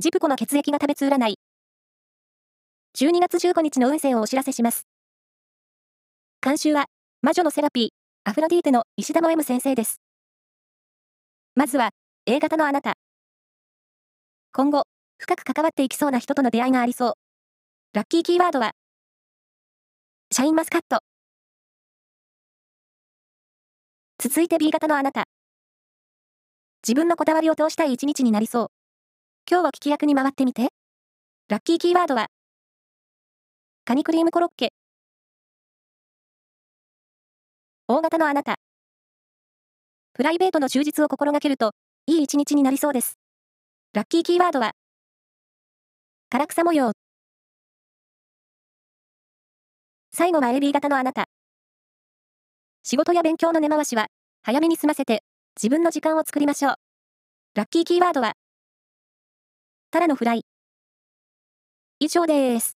ジプコの血液が食べつ占い。12月15日の運勢をお知らせします。監修は、魔女のセラピー、アフロディーテの石田も M 先生です。まずは、A 型のあなた。今後、深く関わっていきそうな人との出会いがありそう。ラッキーキーワードは、シャインマスカット。続いて B 型のあなた。自分のこだわりを通したい一日になりそう。今日は聞き役に回ってみて。ラッキーキーワードは、カニクリームコロッケ。大型のあなた。プライベートの充実を心がけると、いい一日になりそうです。ラッキーキーワードは、唐草模様。最後は AB 型のあなた。仕事や勉強の根回しは、早めに済ませて、自分の時間を作りましょう。ラッキーキーワードは、タラのフライ。以上です。